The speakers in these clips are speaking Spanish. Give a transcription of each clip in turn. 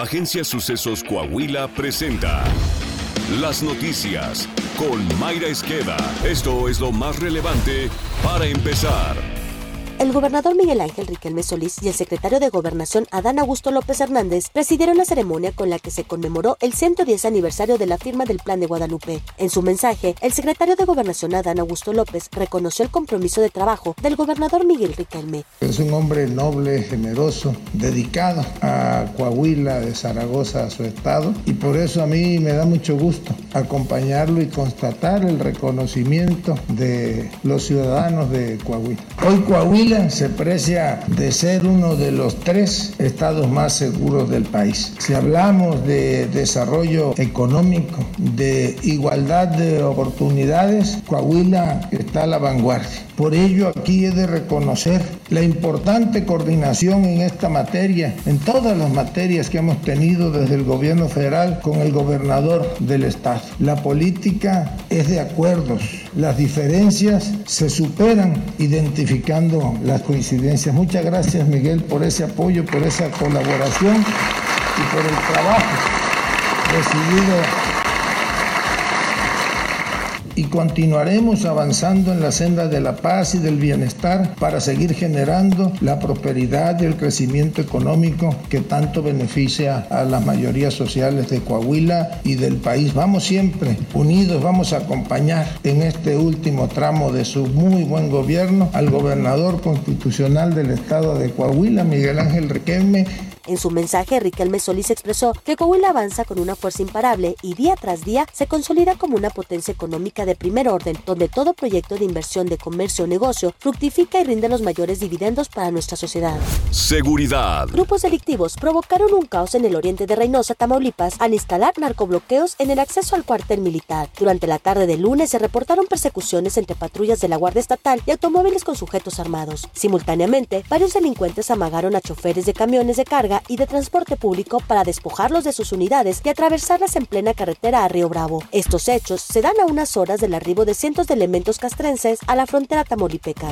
Agencia Sucesos Coahuila presenta Las Noticias con Mayra Esqueda. Esto es lo más relevante para empezar. El gobernador Miguel Ángel Riquelme Solís y el secretario de Gobernación Adán Augusto López Hernández presidieron la ceremonia con la que se conmemoró el 110 aniversario de la firma del Plan de Guadalupe. En su mensaje, el secretario de Gobernación Adán Augusto López reconoció el compromiso de trabajo del gobernador Miguel Riquelme. Es un hombre noble, generoso, dedicado a Coahuila de Zaragoza, a su estado, y por eso a mí me da mucho gusto acompañarlo y constatar el reconocimiento de los ciudadanos de Coahuila. Hoy Coahuila se precia de ser uno de los tres estados más seguros del país. Si hablamos de desarrollo económico, de igualdad de oportunidades, Coahuila está a la vanguardia. Por ello aquí he de reconocer la importante coordinación en esta materia, en todas las materias que hemos tenido desde el gobierno federal con el gobernador del estado. La política es de acuerdos, las diferencias se superan identificando las coincidencias. Muchas gracias Miguel por ese apoyo, por esa colaboración y por el trabajo recibido y continuaremos avanzando en la senda de la paz y del bienestar para seguir generando la prosperidad y el crecimiento económico que tanto beneficia a las mayorías sociales de Coahuila y del país. Vamos siempre unidos, vamos a acompañar en este último tramo de su muy buen gobierno al gobernador constitucional del estado de Coahuila, Miguel Ángel Riquelme, en su mensaje, Riquelme Solís expresó que Coahuila avanza con una fuerza imparable y día tras día se consolida como una potencia económica de primer orden, donde todo proyecto de inversión de comercio o negocio fructifica y rinde los mayores dividendos para nuestra sociedad. Seguridad. Grupos delictivos provocaron un caos en el oriente de Reynosa, Tamaulipas, al instalar narcobloqueos en el acceso al cuartel militar. Durante la tarde del lunes se reportaron persecuciones entre patrullas de la Guardia Estatal y automóviles con sujetos armados. Simultáneamente, varios delincuentes amagaron a choferes de camiones de carga y de transporte público para despojarlos de sus unidades y atravesarlas en plena carretera a Río Bravo. Estos hechos se dan a unas horas del arribo de cientos de elementos castrenses a la frontera tamaulipeca.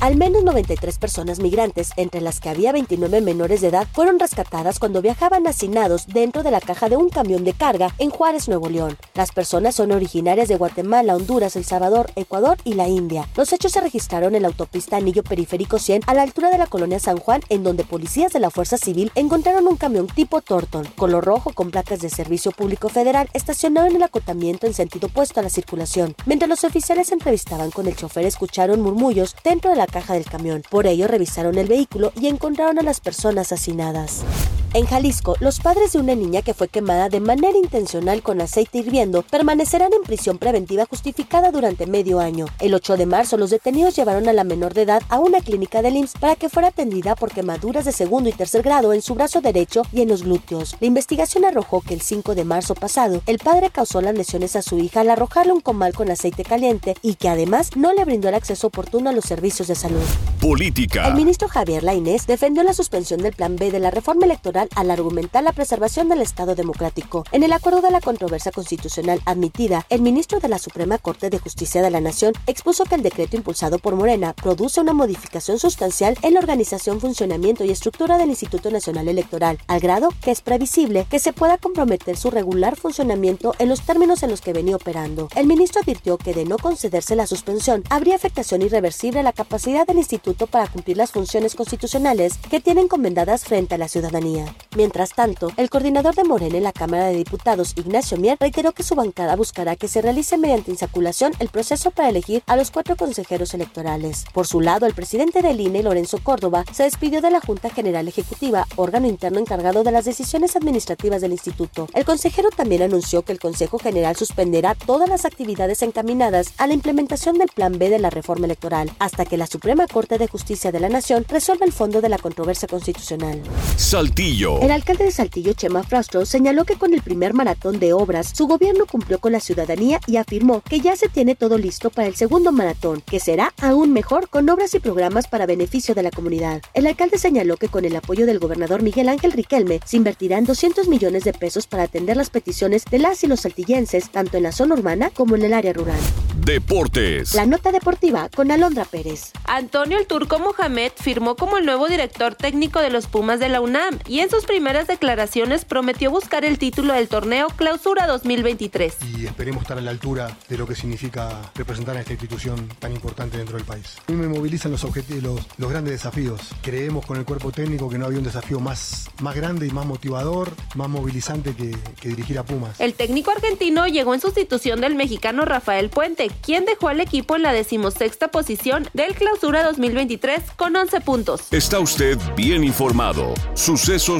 Al menos 93 personas migrantes, entre las que había 29 menores de edad, fueron rescatadas cuando viajaban hacinados dentro de la caja de un camión de carga en Juárez, Nuevo León. Las personas son originarias de Guatemala, Honduras, El Salvador, Ecuador y la India. Los hechos se registraron en la autopista Anillo Periférico 100 a la altura de la colonia San Juan, en donde policías de la Fuerza Civil encontraron un camión tipo Torton, color rojo con placas de servicio público federal, estacionado en el acotamiento en sentido opuesto a la circulación. Mientras los oficiales entrevistaban con el chofer, escucharon murmullos dentro de la caja del camión. Por ello revisaron el vehículo y encontraron a las personas asesinadas. En Jalisco, los padres de una niña que fue quemada de manera intencional con aceite hirviendo permanecerán en prisión preventiva justificada durante medio año. El 8 de marzo, los detenidos llevaron a la menor de edad a una clínica del IMSS para que fuera atendida por quemaduras de segundo y tercer grado en su brazo derecho y en los glúteos. La investigación arrojó que el 5 de marzo pasado, el padre causó las lesiones a su hija al arrojarle un comal con aceite caliente y que además no le brindó el acceso oportuno a los servicios de salud. Política. El ministro Javier Lainés defendió la suspensión del Plan B de la reforma electoral al argumentar la preservación del Estado democrático. En el acuerdo de la controversia constitucional admitida, el ministro de la Suprema Corte de Justicia de la Nación expuso que el decreto impulsado por Morena produce una modificación sustancial en la organización, funcionamiento y estructura del Instituto Nacional Electoral, al grado que es previsible que se pueda comprometer su regular funcionamiento en los términos en los que venía operando. El ministro advirtió que de no concederse la suspensión, habría afectación irreversible a la capacidad del instituto para cumplir las funciones constitucionales que tienen encomendadas frente a la ciudadanía. Mientras tanto, el coordinador de Morena en la Cámara de Diputados, Ignacio Mier, reiteró que su bancada buscará que se realice mediante insaculación el proceso para elegir a los cuatro consejeros electorales. Por su lado, el presidente del INE, Lorenzo Córdoba, se despidió de la Junta General Ejecutiva, órgano interno encargado de las decisiones administrativas del instituto. El consejero también anunció que el Consejo General suspenderá todas las actividades encaminadas a la implementación del Plan B de la reforma electoral, hasta que la Suprema Corte de Justicia de la Nación resuelve el fondo de la controversia constitucional. Saltillo. El alcalde de Saltillo, Chema Frastro, señaló que con el primer maratón de obras, su gobierno cumplió con la ciudadanía y afirmó que ya se tiene todo listo para el segundo maratón, que será aún mejor con obras y programas para beneficio de la comunidad. El alcalde señaló que con el apoyo del gobernador Miguel Ángel Riquelme se invertirán 200 millones de pesos para atender las peticiones de las y los saltillenses, tanto en la zona urbana como en el área rural. Deportes. La nota deportiva con Alondra Pérez. Antonio el Turco Mohamed firmó como el nuevo director técnico de los Pumas de la UNAM y en En sus primeras declaraciones prometió buscar el título del torneo Clausura 2023. Y esperemos estar a la altura de lo que significa representar a esta institución tan importante dentro del país. A mí me movilizan los, objetivos, los, grandes desafíos. Creemos con el cuerpo técnico que no había un desafío más, más grande y más motivador, más movilizante que, que dirigir a Pumas. El técnico argentino llegó en sustitución del mexicano Rafael Puente, quien dejó al equipo en la decimosexta posición del Clausura 2023 con 11 puntos. Está usted bien informado. Sucesos